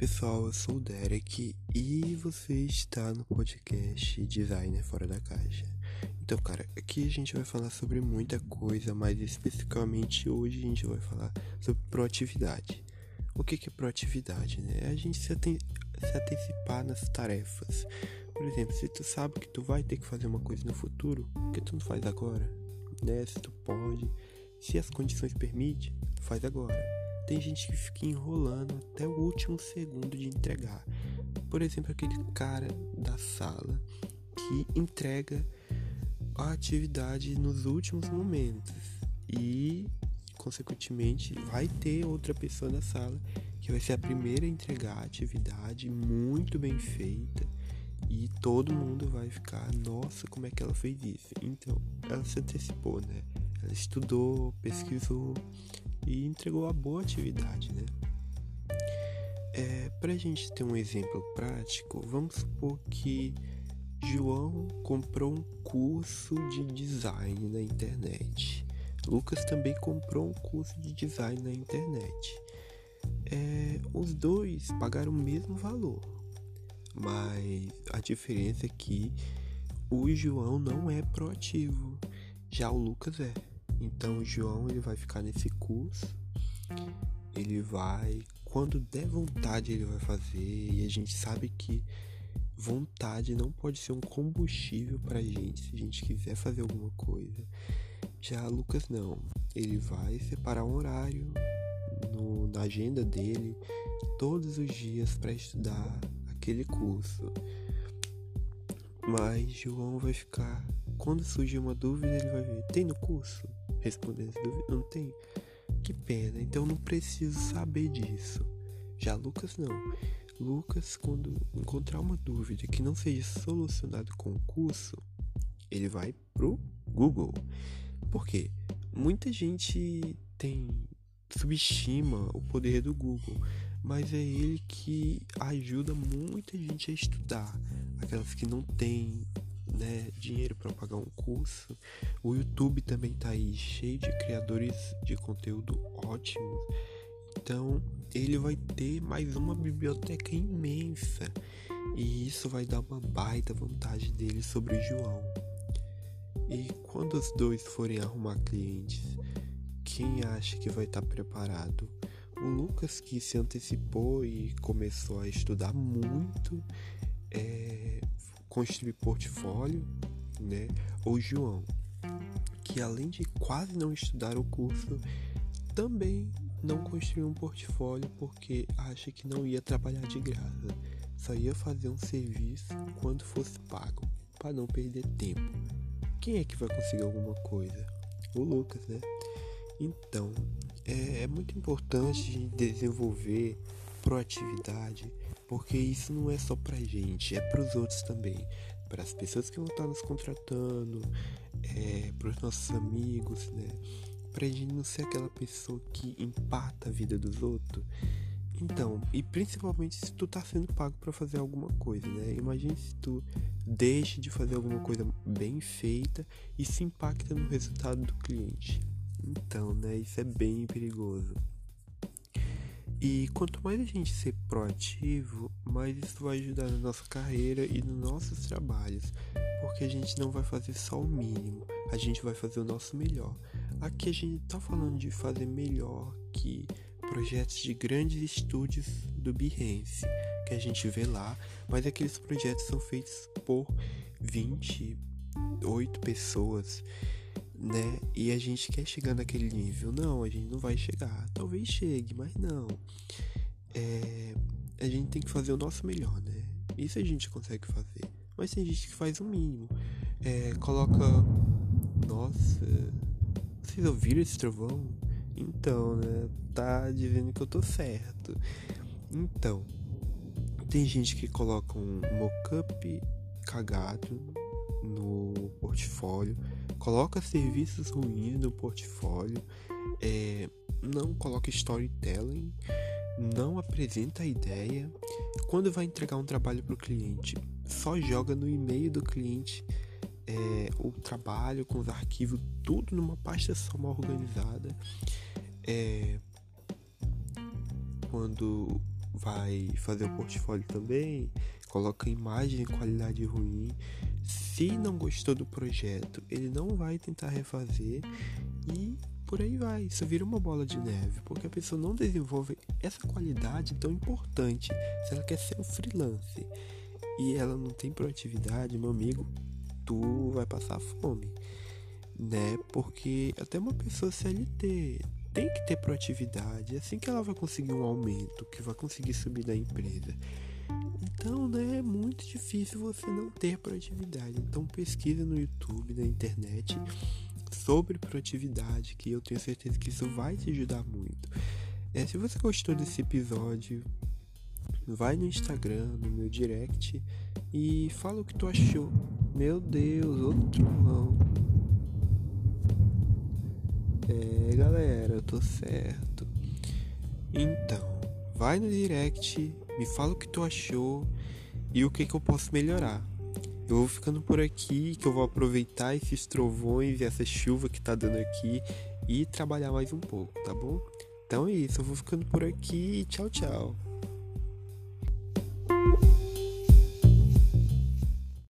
pessoal, eu sou o Derek e você está no podcast Designer Fora da Caixa. Então, cara, aqui a gente vai falar sobre muita coisa, mas especificamente hoje a gente vai falar sobre proatividade. O que é proatividade, né? É a gente se, se antecipar nas tarefas. Por exemplo, se tu sabe que tu vai ter que fazer uma coisa no futuro, por que tu não faz agora? Né? Se tu pode, se as condições permitem, faz agora tem gente que fica enrolando até o último segundo de entregar. Por exemplo, aquele cara da sala que entrega a atividade nos últimos momentos e, consequentemente, vai ter outra pessoa na sala que vai ser a primeira a entregar a atividade muito bem feita e todo mundo vai ficar, nossa, como é que ela fez isso? Então, ela se antecipou, né? Ela estudou, pesquisou e entregou a boa atividade, né? É, Para a gente ter um exemplo prático, vamos supor que João comprou um curso de design na internet. Lucas também comprou um curso de design na internet. É, os dois pagaram o mesmo valor, mas a diferença é que o João não é proativo, já o Lucas é. Então o João ele vai ficar nesse curso, ele vai, quando der vontade ele vai fazer e a gente sabe que vontade não pode ser um combustível pra gente se a gente quiser fazer alguma coisa. Já Lucas não, ele vai separar um horário no, na agenda dele todos os dias para estudar aquele curso. Mas João vai ficar, quando surgir uma dúvida, ele vai ver, tem no curso? Responder essa dúvida? Não tem? Que pena, então não preciso saber disso. Já Lucas não. Lucas, quando encontrar uma dúvida que não seja solucionada com o curso, ele vai pro Google. Por quê? Muita gente tem subestima o poder do Google, mas é ele que ajuda muita gente a estudar. Aquelas que não têm né, dinheiro para pagar um curso. O YouTube também tá aí cheio de criadores de conteúdo ótimos. Então, ele vai ter mais uma biblioteca imensa. E isso vai dar uma baita vantagem dele sobre o João. E quando os dois forem arrumar clientes, quem acha que vai estar tá preparado? O Lucas que se antecipou e começou a estudar muito, é, construir portfólio, né? Ou João, que além de quase não estudar o curso, também não construiu um portfólio porque acha que não ia trabalhar de graça, só ia fazer um serviço quando fosse pago, para não perder tempo. Quem é que vai conseguir alguma coisa? O Lucas, né? Então, é, é muito importante desenvolver proatividade porque isso não é só pra gente, é pros outros também. Para as pessoas que vão estar nos contratando, é, para os nossos amigos, né? Pra gente não ser aquela pessoa que empata a vida dos outros. Então, e principalmente se tu tá sendo pago para fazer alguma coisa, né? Imagine se tu deixa de fazer alguma coisa bem feita e se impacta no resultado do cliente. Então, né? Isso é bem perigoso. E quanto mais a gente ser proativo, mais isso vai ajudar na nossa carreira e nos nossos trabalhos, porque a gente não vai fazer só o mínimo, a gente vai fazer o nosso melhor. Aqui a gente tá falando de fazer melhor que projetos de grandes estúdios do Behance, que a gente vê lá, mas aqueles projetos são feitos por 28 pessoas né? E a gente quer chegar naquele nível. Não, a gente não vai chegar. Talvez chegue, mas não. É, a gente tem que fazer o nosso melhor, né? Isso a gente consegue fazer. Mas tem gente que faz o mínimo. É, coloca. Nossa. Vocês ouviram esse trovão? Então, né? Tá dizendo que eu tô certo. Então. Tem gente que coloca um mockup cagado no portfólio coloca serviços ruins no portfólio, é, não coloca storytelling, não apresenta a ideia. Quando vai entregar um trabalho para o cliente, só joga no e-mail do cliente é, o trabalho com os arquivos, tudo numa pasta só mal organizada. É, quando vai fazer o portfólio também, coloca imagem em qualidade ruim. Se não gostou do projeto, ele não vai tentar refazer e por aí vai. Isso vira uma bola de neve, porque a pessoa não desenvolve essa qualidade tão importante se ela quer ser um freelance e ela não tem proatividade, meu amigo, tu vai passar fome, né? Porque até uma pessoa CLT tem que ter proatividade, é assim que ela vai conseguir um aumento, que vai conseguir subir na empresa. Então, né, muito difícil você não ter proatividade. Então, pesquisa no YouTube, na internet sobre proatividade, que eu tenho certeza que isso vai te ajudar muito. É, se você gostou desse episódio, vai no Instagram, no meu direct e fala o que tu achou. Meu Deus, outro não. É, galera, eu tô certo. Então, vai no direct, me fala o que tu achou e o que, que eu posso melhorar. Eu vou ficando por aqui, que eu vou aproveitar esses trovões e essa chuva que tá dando aqui e trabalhar mais um pouco, tá bom? Então é isso, eu vou ficando por aqui. Tchau, tchau.